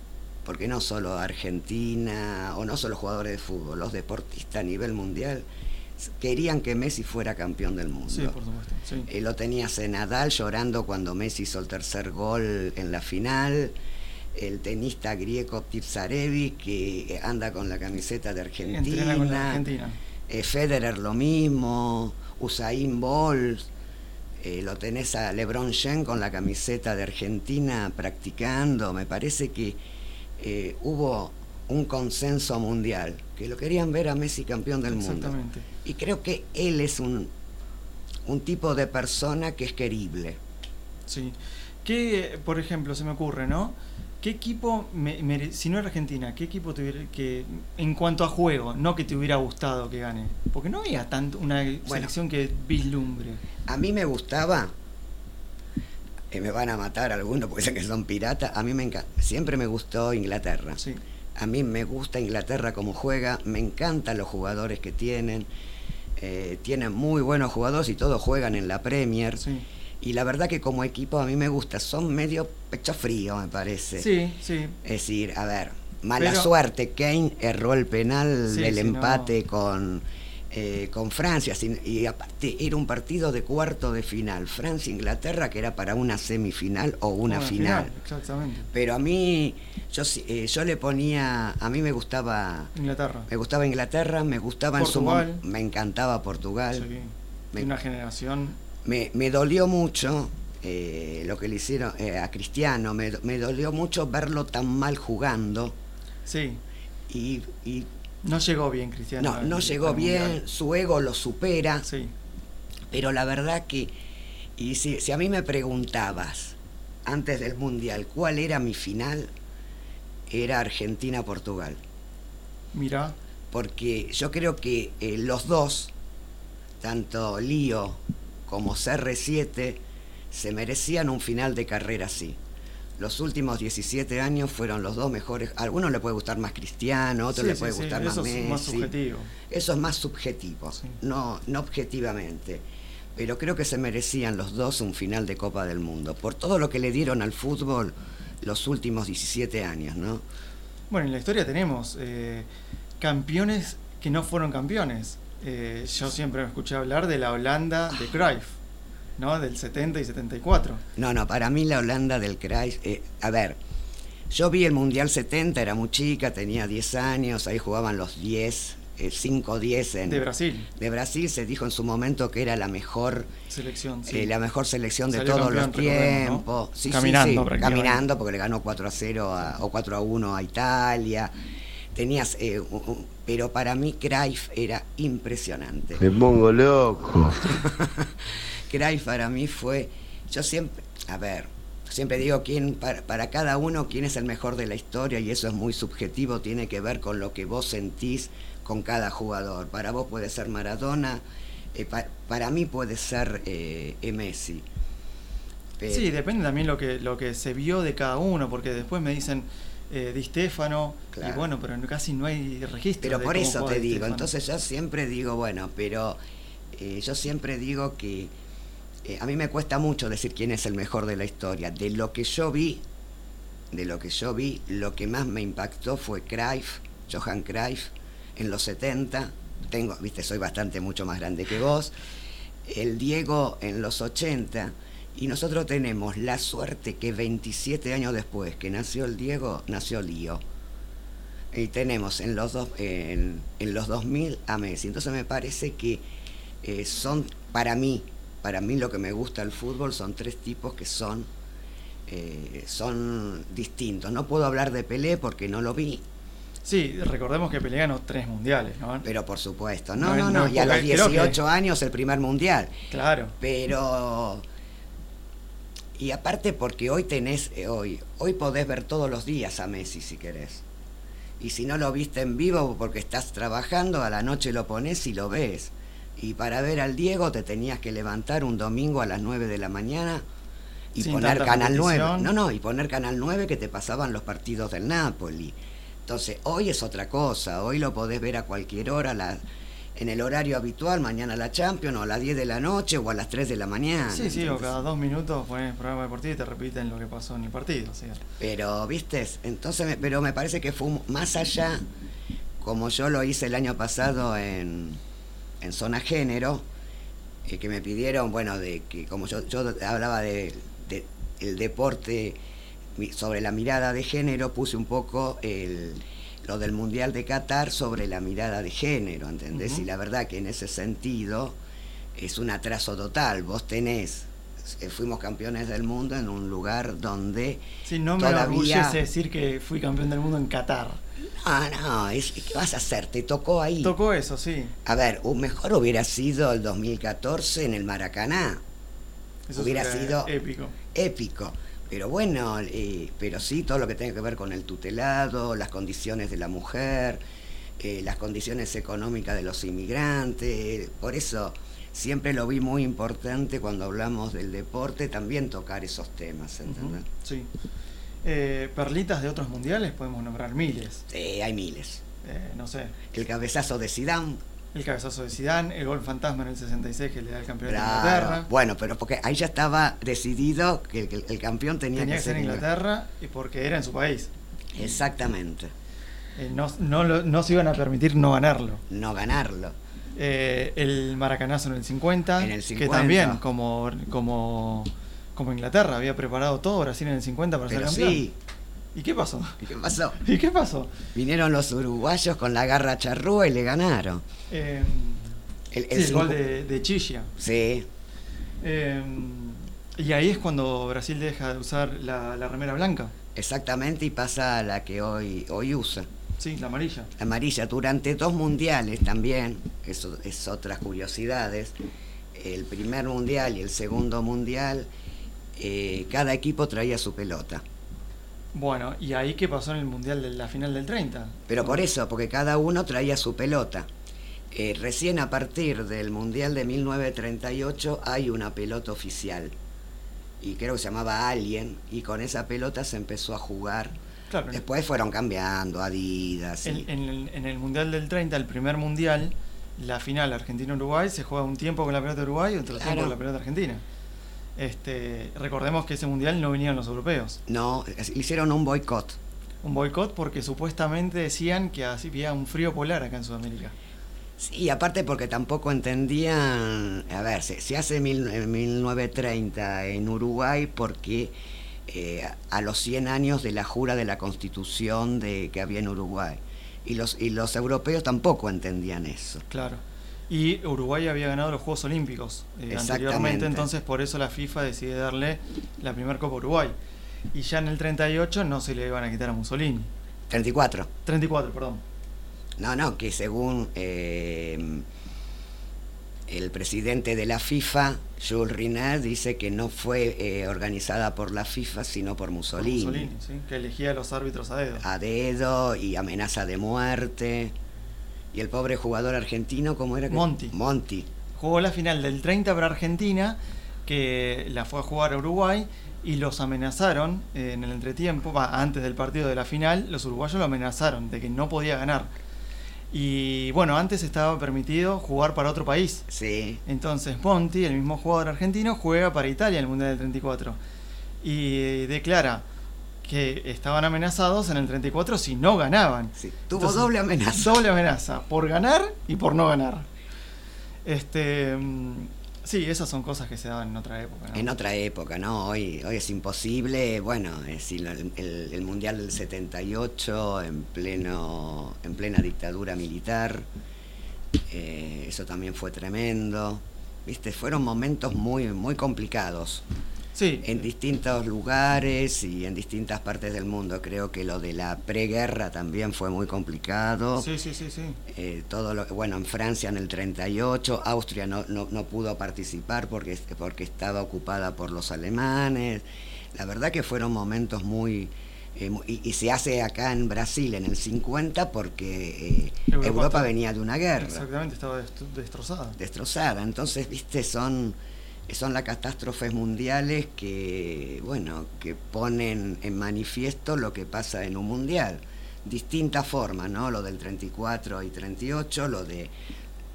porque no solo Argentina o no solo jugadores de fútbol, los deportistas a nivel mundial querían que Messi fuera campeón del mundo. Sí, por supuesto. Sí. Eh, lo tenías en Nadal llorando cuando Messi hizo el tercer gol en la final el tenista griego Tipsarevic que anda con la camiseta de Argentina. Eh, Federer lo mismo, Usain Bolt, eh, lo tenés a LeBron James con la camiseta de Argentina practicando. Me parece que eh, hubo un consenso mundial, que lo querían ver a Messi campeón del mundo. Y creo que él es un, un tipo de persona que es querible. Sí. Que, por ejemplo, se me ocurre, ¿no? ¿Qué equipo, si no era Argentina, qué equipo tuviera que, en cuanto a juego, no que te hubiera gustado que gane? Porque no había tanto una selección que vislumbre. A mí me gustaba, me van a matar algunos porque dicen que son piratas, a mí me encanta, siempre me gustó Inglaterra. Sí. A mí me gusta Inglaterra como juega, me encantan los jugadores que tienen, eh, tienen muy buenos jugadores y todos juegan en la Premier. Sí y la verdad que como equipo a mí me gusta, son medio pecho frío, me parece. Sí, sí. Es decir, a ver, mala suerte, Kane erró el penal del empate con, eh, con Francia, y aparte era un partido de cuarto de final, Francia-Inglaterra, que era para una semifinal o una, final. Exactamente. Pero a mí, yo, eh, yo le ponía, a mí me gustaba... Inglaterra. Me gustaba Inglaterra, me gustaba en su me encantaba Portugal. Sí. una generación me, dolió mucho eh, lo que le hicieron a Cristiano, me, dolió mucho verlo tan mal jugando. Sí. Y, no llegó bien Cristiano. No, no llegó bien, su ego lo supera. Sí. Pero la verdad que, y si, si a mí me preguntabas antes del Mundial cuál era mi final, era Argentina-Portugal. Mira. Porque yo creo que eh, los dos, tanto Lío como CR7 se merecían un final de carrera así. Los últimos 17 años fueron los dos mejores. A algunos le puede gustar más Cristiano, a otros le puede gustar más Messi. Es más subjetivo. Eso es más subjetivo, no, no objetivamente. Pero creo que se merecían los dos un final de Copa del Mundo, por todo lo que le dieron al fútbol los últimos 17 años, ¿no? Bueno, en la historia tenemos eh, campeones que no fueron campeones. Eh, yo siempre me escuché hablar de la Holanda de Cruyff, ¿no? Del 70 y 74. No, no, para mí la Holanda del Cruyff, eh, a ver, yo vi el Mundial 70, era muy chica, tenía 10 años, ahí jugaban los 10, 5-10 en... De Brasil. De Brasil se dijo en su momento que era la mejor selección, eh, la mejor selección de todos los tiempos. caminando, caminando porque le ganó 4 a 0 o 4 a 1 a Italia tenías, eh, pero para mí Cruyff era impresionante. Me pongo loco. Cruyff para mí fue, yo siempre, a ver, siempre digo quién para, para, cada uno quién es el mejor de la historia y eso es muy subjetivo, tiene que ver con lo que vos sentís con cada jugador. Para vos puede ser Maradona, eh, para mí puede ser eh, Messi. Sí, depende también lo que, lo que se vio de cada uno, porque después me dicen eh, Di Stefano, y bueno, pero casi no hay registro. Pero por eso te digo, entonces yo siempre digo, bueno, pero eh, yo siempre digo que a mí me cuesta mucho decir quién es el mejor de la historia. De lo que yo vi, de lo que yo vi, lo que más me impactó fue Cruyff, Johan Cruyff, en los 70, tengo, viste, soy bastante mucho más grande que vos, el Diego en los 80, y nosotros tenemos la suerte que 27 años después que nació el Diego, nació Lío. Y tenemos en los, dos, en, los 2000 a Messi. Entonces me parece que eh, son, para mí, para mí lo que me gusta del fútbol son tres tipos que son, eh, son distintos. No puedo hablar de Pelé porque no lo vi, Sí, recordemos que Pelé ganó tres mundiales, ¿no? Pero por supuesto, no, no, no, y a los 18 años el primer mundial. Claro. Pero... Y aparte porque hoy tenés, eh, hoy, hoy podés ver todos los días a Messi si querés. Y si no lo viste en vivo porque estás trabajando, a la noche lo pones y lo ves. Y para ver al Diego te tenías que levantar un domingo a las 9 de la mañana y poner Canal 9. No, no, y poner Canal 9 que te pasaban los partidos del Napoli. Entonces, hoy es otra cosa, hoy lo podés ver a cualquier hora, en el horario habitual, mañana la Champions, o a las 10 de la noche, o a las 3 de la mañana. Sí, sí, o cada dos minutos pones programa deportivo y te repiten lo que pasó en el partido. Pero, viste, entonces, pero me parece que fue más allá, como yo lo hice el año pasado en, Zona Género, eh, que me pidieron, bueno, de que como yo, yo hablaba de, de el deporte sobre la mirada de género puse un poco el, lo del Mundial de Qatar sobre la mirada de género, ¿entendés? Y la verdad que en ese sentido es un atraso total. Vos tenés, fuimos campeones del mundo en un lugar donde... Sí, no me todavía... decir que fui campeón del mundo en Qatar. Ah, no, es, ¿qué vas a hacer? Te tocó ahí. Tocó eso, sí. A ver, un mejor hubiera sido el 2014 en el Maracaná. Eso hubiera sido épico. Épico. Pero bueno, eh, pero sí todo lo que tiene que ver con el tutelado, las condiciones de la mujer, eh, las condiciones económicas de los inmigrantes. Por eso siempre lo vi muy importante cuando hablamos del deporte, también tocar esos temas, ¿entendés? sí. Eh, perlitas de otros mundiales podemos nombrar miles. Sí, hay miles. no sé. El cabezazo de Zidane el cabezazo de Zidane, el gol fantasma en el 66 que le da el campeón de Inglaterra. Bueno, pero porque ahí ya estaba decidido que el, campeón tenía, que, ser Inglaterra y porque era en su país. Exactamente. Eh, no, no, se iban a permitir no ganarlo. No ganarlo. Eh, el Maracanazo en el 50, en el 50. que también como, como, como Inglaterra había preparado todo Brasil en el 50 para ser campeón. Sí, ¿Y qué pasó? ¿Y qué pasó? ¿Y qué pasó? Vinieron los uruguayos con la garra charrúa y le ganaron. Eh, el, gol de, Chilla. Sí. Eh, y ahí es cuando Brasil deja de usar la, remera blanca. Exactamente, y pasa a la que hoy, hoy usa. Sí, la amarilla. La amarilla. Durante dos mundiales también, eso es otras curiosidades. El primer mundial y el segundo mundial, eh, cada equipo traía su pelota. Bueno, ¿y ahí qué pasó en el Mundial de la final del 30? Pero por eso, porque cada uno traía su pelota. Eh, recién a partir del Mundial de 1938 hay una pelota oficial. Y creo que se llamaba Alien. Y con esa pelota se empezó a jugar. Claro, Después fueron cambiando, Adidas. En, en, el, Mundial del 30, el primer Mundial, la final Argentina-Uruguay, se juega un tiempo con la pelota de Uruguay y otro tiempo con la pelota argentina. Este, recordemos que ese mundial no venían los europeos. No, hicieron un boicot. Un boicot porque supuestamente decían que había un frío polar acá en Sudamérica. Sí, aparte porque tampoco entendían, a ver, se, hace mil, en 1930 en Uruguay porque eh, a los 100 años de la jura de la constitución de, que había en Uruguay. Y los, y los europeos tampoco entendían eso. Claro. Y Uruguay había ganado los Juegos Olímpicos eh, anteriormente, entonces por eso la FIFA decide darle la primera Copa Uruguay. Y ya en el 38 no se le iban a quitar a Mussolini. 34. 34, perdón. No, no, que según eh, el presidente de la FIFA, Jules Rinet, dice que no fue eh, organizada por la FIFA, sino por Mussolini. Mussolini, sí, que elegía a los árbitros a dedo. A dedo y amenaza de muerte. Y el pobre jugador argentino, ¿cómo era? Monti. Monti. jugó la final del 30 para Argentina, que la fue a jugar a Uruguay y los amenazaron eh, en el entretiempo, antes del partido de la final, los uruguayos lo amenazaron de que no podía ganar. Y bueno, antes estaba permitido jugar para otro país. Sí. Entonces Monti, el mismo jugador argentino, juega para Italia en el Mundial del 34. Y declara que estaban amenazados en el 34 si no ganaban. Sí, tuvo doble amenaza. Doble amenaza, por ganar y por no ganar. Este, mm, sí, esas son cosas que se daban en otra época. En otra época, ¿no? Hoy, hoy es imposible. Bueno, es el, el, Mundial del 78 en, pleno, en plena dictadura militar. Eh, eso también fue tremendo. Viste, fueron momentos muy, muy complicados en distintos lugares y en distintas partes del mundo. Creo que lo de la preguerra también fue muy complicado. Sí, sí, sí, sí. Eh, todo lo, bueno, en Francia en el 38, Austria no, no, no pudo participar porque, porque estaba ocupada por los alemanes. La verdad que fueron momentos muy... Eh, y, se hace acá en Brasil en el 50 porque eh, Europa, venía de una guerra. Exactamente, estaba destrozada. Destrozada. Entonces, viste, son son las catástrofes mundiales que, bueno, que ponen en manifiesto lo que pasa en un mundial. Distintas formas, ¿no? Lo del 34 y 38, lo de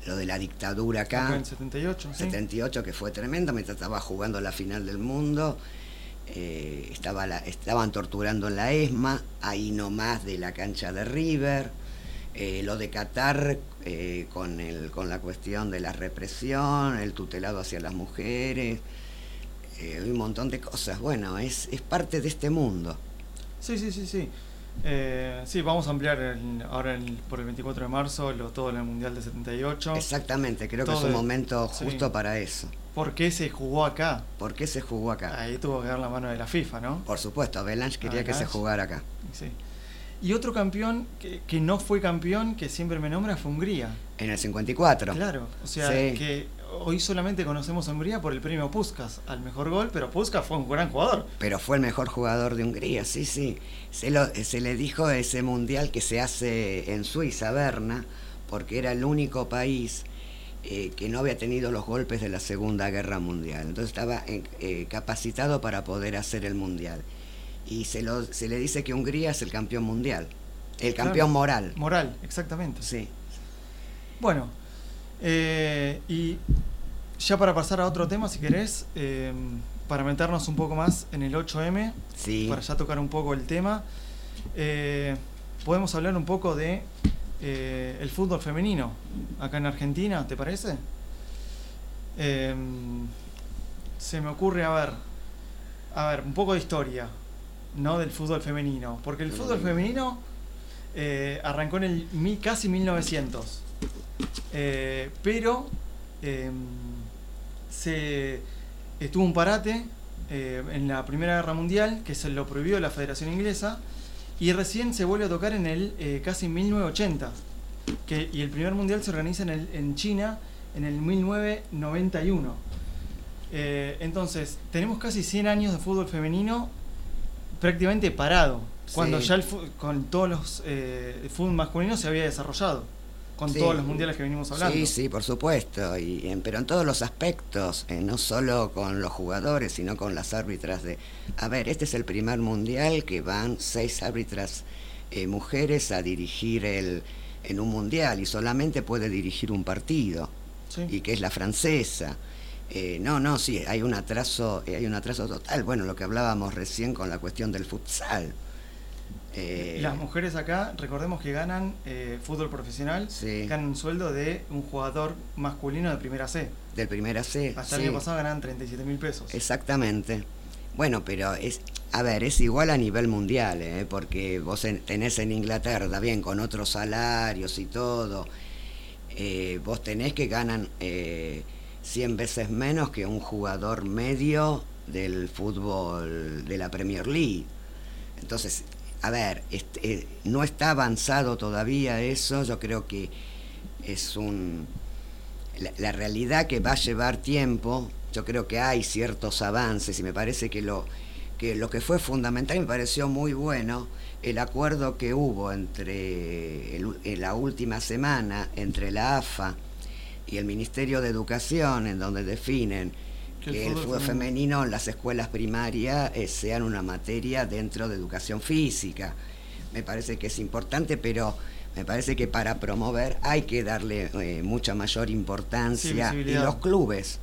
lo de la dictadura acá. en 78, 78 que fue tremendo, mientras estaba jugando la final del mundo. Eh, estaba estaban torturando en la ESMA, ahí nomás de la cancha de River. Eh, lo de Qatar eh, con, el, con la cuestión de la represión, el tutelado hacia las mujeres, eh, un montón de cosas. Bueno, es, es parte de este mundo. Sí, sí, sí, sí. sí, vamos a ampliar ahora por el 24 de marzo lo, todo en el Mundial de 78. Exactamente, creo que es un momento justo para eso. ¿Por qué se jugó acá? ¿Por qué se jugó acá? Ahí tuvo que dar la mano de la FIFA, ¿no? Por supuesto, Belange quería que se jugara acá. Sí. Y otro campeón que, no fue campeón, que siempre me nombra, fue Hungría. En el 54. Claro, o sea, que hoy solamente conocemos a Hungría por el premio Puskas al mejor gol, pero Puskas fue un gran jugador. Pero fue el mejor jugador de Hungría, sí, sí. Se, lo, se le dijo ese mundial que se hace en Suiza, Berna, porque era el único país eh, que no había tenido los golpes de la Segunda Guerra Mundial. Entonces estaba eh, capacitado para poder hacer el mundial y se, lo, se le dice que Hungría es el campeón mundial, el campeón moral. Moral, exactamente. Sí. Bueno, eh, y ya para pasar a otro tema, si querés, eh, para meternos un poco más en el 8M, sí. para ya tocar un poco el tema, eh, podemos hablar un poco de el fútbol femenino acá en Argentina, ¿te parece? se me ocurre, a ver, a ver, un poco de historia no del fútbol femenino. Porque el fútbol femenino eh, arrancó en el casi 1900. Eh, pero em, se estuvo un parate eh, en la Primera Guerra Mundial, que se lo prohibió la Federación Inglesa, y recién se vuelve a tocar en el casi 1980. Que, y el primer mundial se organiza en, el, en China en el 1991. entonces, tenemos casi 100 años de fútbol femenino prácticamente parado, cuando ya el, con todos los eh, fútbol masculino se había desarrollado, con todos los mundiales que venimos hablando. Sí, sí, por supuesto, y, pero en todos los aspectos, eh, no solo con los jugadores, sino con las árbitras de... A ver, este es el primer mundial que van seis árbitras eh, mujeres a dirigir el, en un mundial y solamente puede dirigir un partido, y que es la francesa. Eh, no, no, sí, hay un atraso, eh, hay un atraso total. Bueno, lo que hablábamos recién con la cuestión del futsal. Eh, Las mujeres acá, recordemos que ganan fútbol profesional, ganan un sueldo de un jugador masculino de primera C. Del primera C. Hasta el año pasado ganan 37 mil pesos. Exactamente. Bueno, pero es, a ver, es igual a nivel mundial, porque vos tenés en Inglaterra, bien, con otros salarios y todo, vos tenés que ganan 100 veces menos que un jugador medio del fútbol de la Premier League. Entonces, a ver, este, eh, no está avanzado todavía eso, yo creo que es un... La, realidad que va a llevar tiempo, yo creo que hay ciertos avances y me parece que lo que, lo que fue fundamental me pareció muy bueno el acuerdo que hubo entre en la última semana entre la AFA y el Ministerio de Educación, en donde definen que, el fútbol femenino en las escuelas primarias eh, sean una materia dentro de educación física. Me parece que es importante, pero me parece que para promover hay que darle eh, mucha mayor importancia y los clubes.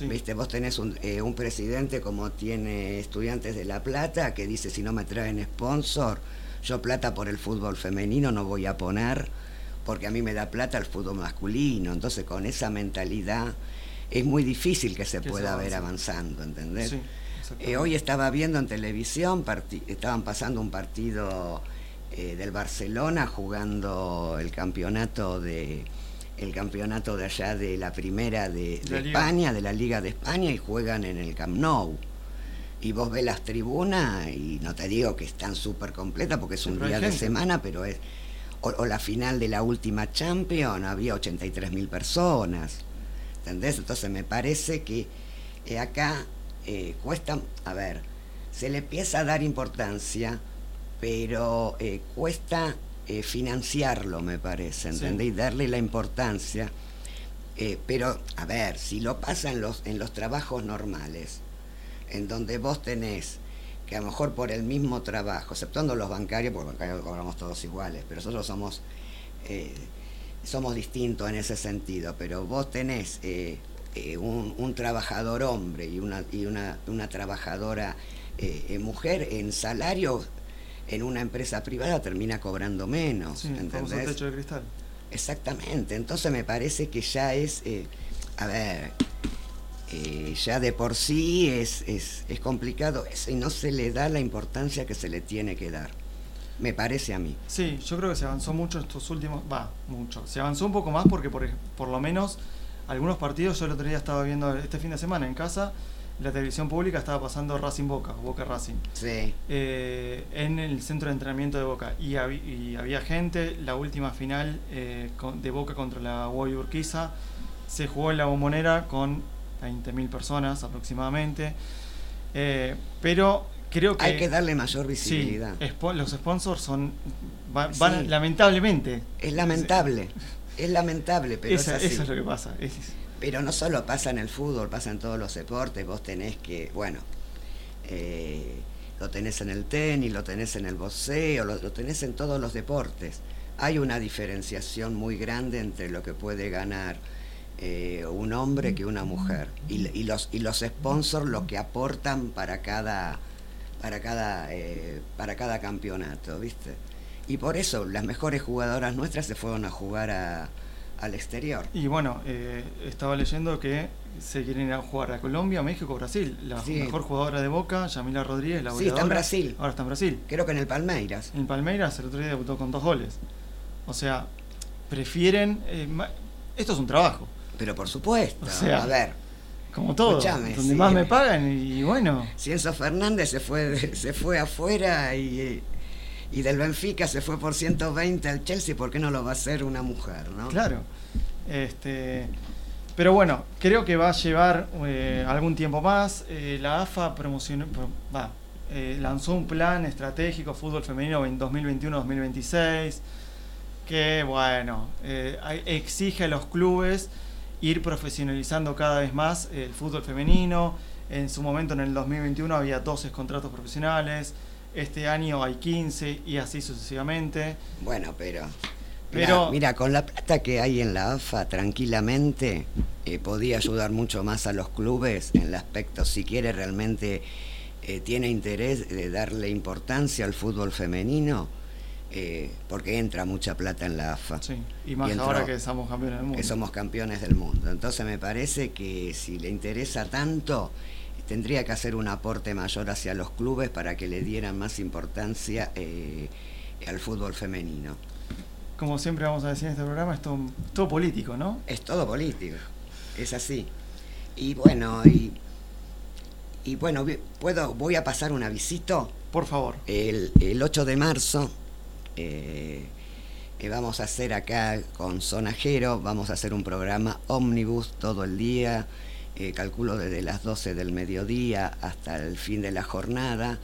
¿Viste? Vos tenés un, eh, un, presidente como tiene Estudiantes de La Plata que dice si no me traen sponsor, yo plata por el fútbol femenino no voy a poner porque a mí me da plata el fútbol masculino. Entonces con esa mentalidad es muy difícil que se pueda ver avanzando, ¿entendés? Eh, hoy estaba viendo en televisión, estaban pasando un partido eh, del Barcelona jugando el campeonato de el campeonato de allá de la primera de, España, de la Liga de España, y juegan en el Camp Nou. Y vos ves las tribunas, y no te digo que están súper completas porque es un día de semana, pero es. O, la final de la última Champions, había 83 mil personas. ¿Entendés? Entonces me parece que eh, acá eh, cuesta. A ver, se le empieza a dar importancia pero eh, cuesta financiarlo, me parece, ¿entendés? Y darle la importancia. Pero, a ver, si lo pasa en los, en los trabajos normales, en donde vos tenés que a lo mejor por el mismo trabajo, exceptuando los bancarios, porque los bancarios cobramos todos iguales, pero nosotros somos, somos distintos en ese sentido, pero vos tenés un, un, trabajador hombre y una, y una, una trabajadora mujer en salario en una empresa privada termina cobrando menos. Sí, ¿entendés? techo de cristal. Exactamente, entonces me parece que ya es, eh, a ver, eh, ya de por sí es, es, es complicado eso y no se le da la importancia que se le tiene que dar. Me parece a mí. Sí, yo creo que se avanzó mucho estos últimos, va, mucho. Se avanzó un poco más porque por, por lo menos algunos partidos, yo el otro día estaba viendo este fin de semana en casa, la televisión pública estaba pasando Racing Boca, Boca Racing. Sí. Eh, en el centro de entrenamiento de Boca. Y, había gente, la última final eh, de Boca contra la Guay Urquiza se jugó en la bombonera con 20.000 personas aproximadamente. Eh, pero creo que. Hay que darle mayor visibilidad. Sí, los sponsors son. Van, lamentablemente. Es lamentable. Es lamentable, pero es así. Eso es lo que pasa. Es, pero no solo pasa en el fútbol, pasa en todos los deportes. Vos tenés que, bueno, eh, lo tenés en el tenis, lo tenés en el boxeo, lo, tenés en todos los deportes. Hay una diferenciación muy grande entre lo que puede ganar eh, un hombre que una mujer. Y, los, y los sponsors lo que aportan para cada, para cada, eh, para cada campeonato, ¿viste? Y por eso las mejores jugadoras nuestras se fueron a jugar a, al exterior. Y bueno, eh, estaba leyendo que se quieren ir a jugar a Colombia, México, Brasil. La mejor jugadora de Boca, Yamila Rodríguez, la Sí, está en Brasil. Ahora está en Brasil. Creo que en el Palmeiras. En Palmeiras el otro día debutó con dos goles. O sea, prefieren... Eh, esto es un trabajo. Pero por supuesto. O sea, a ver. Como todo, donde más me pagan y bueno. Si Enzo Fernández se fue, se fue afuera y y del Benfica se fue por 120 al Chelsea, ¿por qué no lo va a hacer una mujer? ¿no? Claro. Este, pero bueno, creo que va a llevar eh, algún tiempo más. Eh, la AFA promocionó, va, eh, lanzó un plan estratégico fútbol femenino en 2021-2026 que, bueno, exige a los clubes ir profesionalizando cada vez más el fútbol femenino. En su momento, en el 2021, había 12 contratos profesionales este año hay 15 y así sucesivamente. Bueno, pero... Pero, mira, con la plata que hay en la AFA, tranquilamente eh, podía ayudar mucho más a los clubes en el aspecto, si quiere realmente, eh, tiene interés de darle importancia al fútbol femenino, eh, porque entra mucha plata en la AFA. Sí, y más ahora que somos campeones del mundo. Que somos campeones del mundo. Entonces me parece que si le interesa tanto, tendría que hacer un aporte mayor hacia los clubes para que le dieran más importancia eh, al fútbol femenino. Como siempre vamos a decir en este programa, es todo, político, ¿no? Es todo político, es así. Y bueno, y, y bueno, puedo, voy a pasar una visita. Por favor. El, 8 de marzo eh, eh, vamos a hacer acá con Sonajero, vamos a hacer un programa ómnibus todo el día eh, calculo desde las 12 del mediodía hasta el fin de la jornada,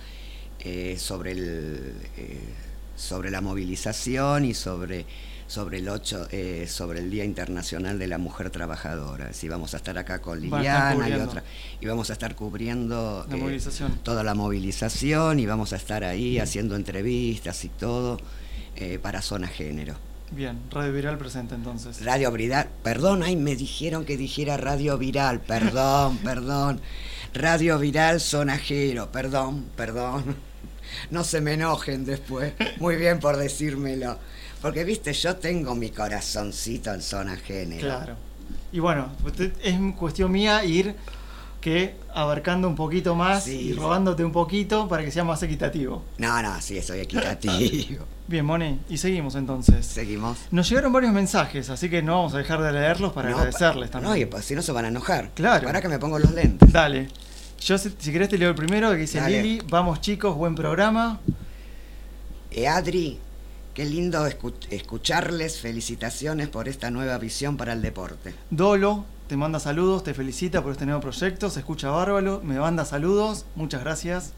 eh, sobre, el, eh, sobre la movilización y sobre sobre el 8, eh, sobre el Día Internacional de la Mujer Trabajadora. Si vamos a estar acá con Liliana y otra, y vamos a estar cubriendo La eh, movilización. toda la movilización y vamos a estar ahí haciendo entrevistas y todo eh, para Zona Género. Bien, Radio Viral presente entonces. Radio Viral, perdón, ay, me dijeron que dijera Radio Viral, perdón, perdón. Radio Viral Sonajero, perdón, perdón. No se me enojen después. Muy bien por decírmelo. Porque, viste, yo tengo mi corazoncito en Zona Género. Claro. Y bueno, es cuestión mía ir que abarcando un poquito más Sí, y robándote un poquito para que sea más equitativo. No, no, sí, soy equitativo. Bien, Moni, y seguimos entonces. Seguimos. Nos llegaron varios mensajes, así que no vamos a dejar de leerlos para No, agradecerles también. No, y pues, si no se van a enojar. Claro. Para que me pongo los lentes. Dale. Yo, si, si querés, te leo el primero que dice Dale. Lili. Vamos, chicos, buen programa. Eh, Adri, qué lindo escu- escucharles. Felicitaciones por esta nueva visión para el deporte. Dolo te manda saludos, te felicita por este nuevo proyecto. Se escucha bárbaro, me manda saludos. Muchas gracias.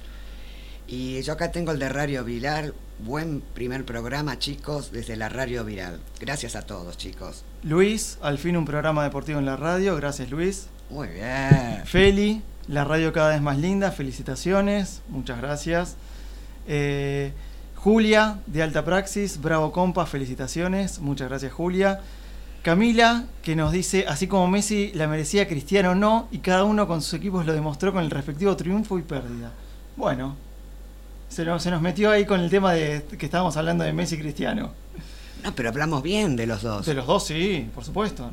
Y yo acá tengo el de Radio Viral. Buen primer programa, chicos, desde la Radio Viral. Gracias a todos, chicos. Luis, al fin un programa deportivo en la radio. Gracias, Luis. Muy bien. Feli, la radio cada vez más linda. Felicitaciones. Muchas gracias. Eh, Julia, de Alta Praxis. Bravo, compa. Felicitaciones. Muchas gracias, Julia. Camila, que nos dice, así como Messi la merecía, Cristiano no, y cada uno con sus equipos lo demostró con el respectivo triunfo y pérdida. Bueno, se nos, se nos metió ahí con el tema de que estábamos hablando de Messi y Cristiano. No, pero hablamos bien de los dos. De los dos, sí, por supuesto.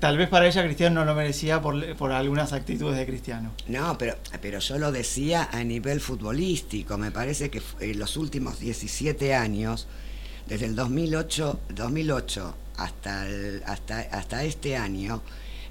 Tal vez para ella Cristiano no lo merecía por, por algunas actitudes de Cristiano. No, pero, pero yo lo decía a nivel futbolístico. Me parece que en los últimos 17 años, desde el 2008, 2008 hasta, el- hasta, hasta este año,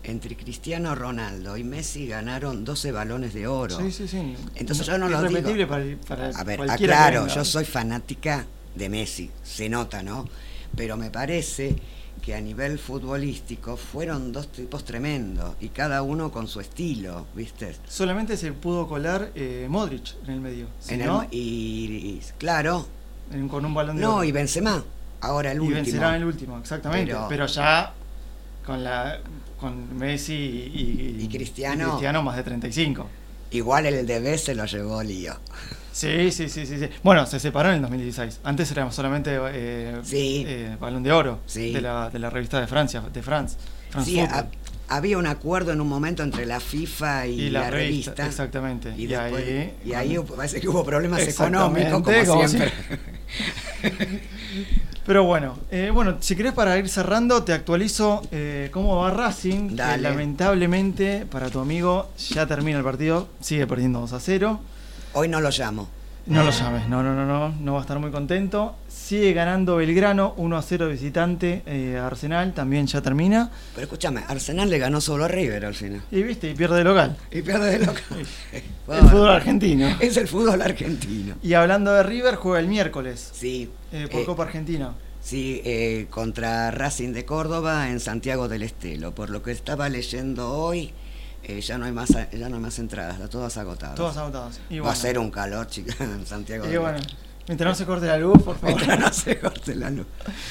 entre Cristiano Ronaldo y Messi ganaron 12 balones de oro. Sí, sí, sí. Entonces yo no lo digo. para, para A ver, aclaro, yo soy fanática de Messi, se nota, ¿no? Pero me parece que a nivel futbolístico fueron dos tipos tremendos y cada uno con su estilo, ¿viste? Solamente se pudo colar eh, Modric en el medio. Si En el- no, y, y- claro, en- con un balón de no, oro. y Benzema, ahora el Y último. vencerá en el último, exactamente. Pero- Pero, ya con la con Messi y, Y Cristiano. Cristiano más de 35. Igual el de B se lo llevó Lío. Sí, sí, sí, sí, sí. Bueno, se separó en el 2016. Antes éramos solamente eh, Sí. eh, balón de oro Sí. de, la, de la revista de Francia, de France. France Sí, había un acuerdo en un momento entre la FIFA y, y la, la, revista, revista. exactamente. Y, después- ahí, y ahí parece que hubo problemas económicos, como, como siempre. Pero bueno, eh, bueno, si querés para ir cerrando, te actualizo eh, cómo va Racing. que lamentablemente, para tu amigo, ya termina el partido, sigue perdiendo 2 a 0. Hoy no lo llamo. No lo llames, no, no, no, no, no va a estar muy contento. Sigue ganando Belgrano, 1 a 0 visitante eh, a Arsenal, también ya termina. Pero escúchame, Arsenal le ganó solo a River al final. Y viste, y pierde de local. Y pierde de local. El fútbol argentino. Es el fútbol argentino. Y hablando de River, juega el miércoles Sí. eh, por eh, Copa Argentina. Sí, eh, contra Racing de Córdoba en Santiago del Estelo. Por lo que estaba leyendo hoy, eh, ya no hay más ya no hay más entradas, están todas agotadas. Todas agotadas. Y Va a ser un calor, chica, en Santiago y bueno, mientras no se corte la luz, por favor. Mientras no se corte la luz.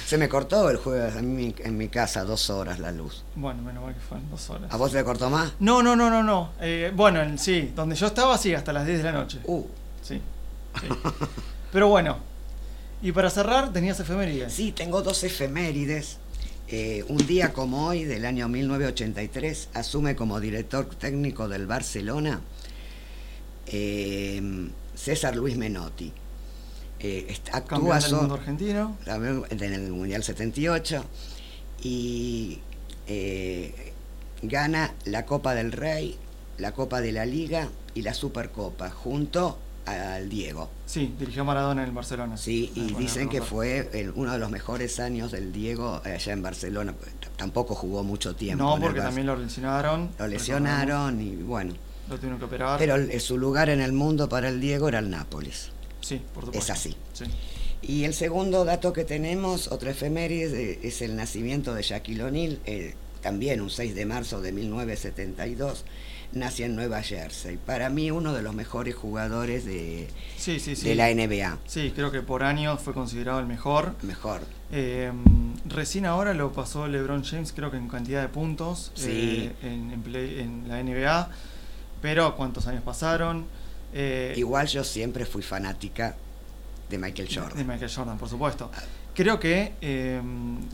Se me cortó el jueves en mi casa dos horas la luz. Bueno, menos mal que fueron dos horas. ¿A vos te cortó más? No, no, no, no, no. Eh, bueno, en- sí, donde yo estaba, sí, hasta las 10 de la noche. Uh, Sí. sí. Pero bueno, y para cerrar, tenías efemérides. sí, tengo dos efemérides. Eh, un día como hoy, del año 1983, asume como director técnico del Barcelona eh, César Luis Menotti. Eh, actúa del mundo argentino. en el Mundial 78 y gana la Copa del Rey, la Copa de la Liga y la Supercopa junto al Diego. Sí, dirigió Maradona en el Barcelona. Sí, Ah, y bueno, dicen que fue el- uno de los mejores años del Diego allá en Barcelona. Tampoco jugó mucho tiempo. No, porque también lo lesionaron. lo lesionaron y bueno. Lo tuvieron que operar. Pero el- su lugar en el mundo para el Diego era el Nápoles. sí, por supuesto. Es así. Sí. Y el segundo dato que tenemos, otra efeméride, eh, es el nacimiento de Shaquille O'Neal, el también un 6 de marzo de 1972, nace en Nueva Jersey. Para mí uno de los mejores jugadores de, Sí, sí, sí. de la NBA. Sí, creo que por años fue considerado el mejor. Mejor. Eh, recién ahora lo pasó LeBron James, creo que en cantidad de puntos Sí. eh, en, en play- en la NBA. Pero cuántos años pasaron. Eh, Igual yo siempre fui fanática de Michael De Jordan. Michael Jordan, por supuesto. Creo que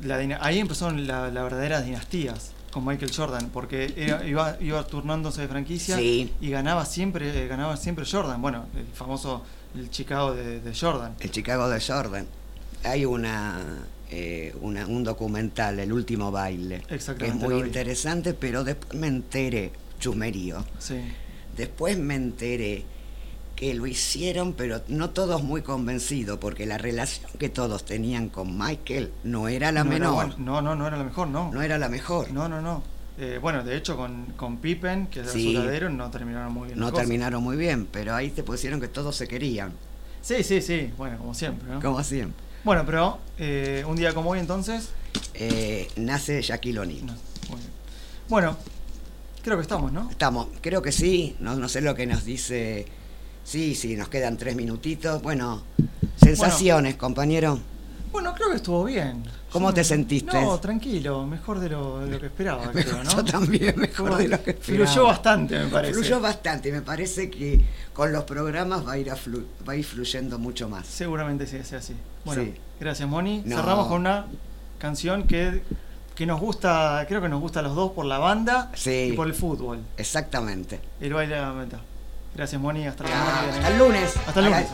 la dina- ahí empezaron la, la verdadera dinastías con Michael Jordan, porque era- iba, iba turnándose de franquicia Sí. y ganaba siempre, eh, ganaba siempre Jordan. Bueno, el famoso el Chicago de, de Jordan. El Chicago de Jordan. Hay una, eh, una- un documental, El último baile, que es muy interesante, pero después me enteré, chusmerío, Sí. después me enteré que lo hicieron, pero no todos muy convencidos, porque la relación que todos tenían con Michael no era la no menor, no, no, no era la mejor, no. no era la mejor. No, no, no. Eh, bueno, de hecho con, con Pippen, que era Sí. su ladero, no terminaron muy bien. No terminaron muy bien, pero ahí te pusieron que todos se querían, Sí, sí, sí. Bueno, como siempre, ¿no? como siempre. Bueno, pero eh, un día como hoy entonces. Eh, nace Shaquille O'Neal. no. Bueno, creo que estamos, ¿no? Estamos, creo que sí, no, no sé lo que nos dice. Sí, sí, nos quedan tres minutitos. Bueno, sensaciones, compañero. Bueno, creo que estuvo bien. ¿Cómo te sentiste? No, tranquilo, mejor de lo, de lo que esperaba, creo, ¿no? Yo también, mejor de lo que esperaba. Fluyó bastante, me parece. Fluyó bastante, me parece que con los programas va a ir, a flu- va a ir fluyendo mucho más. Seguramente sí, sea así. Bueno, Sí. gracias, Moni. No. Cerramos con una canción que, que nos gusta, creo que nos gusta a los dos por la banda Sí. y por el fútbol. Exactamente. El baile de la meta. Gracias, Moni. Hasta, la hasta el lunes. Hasta el lunes.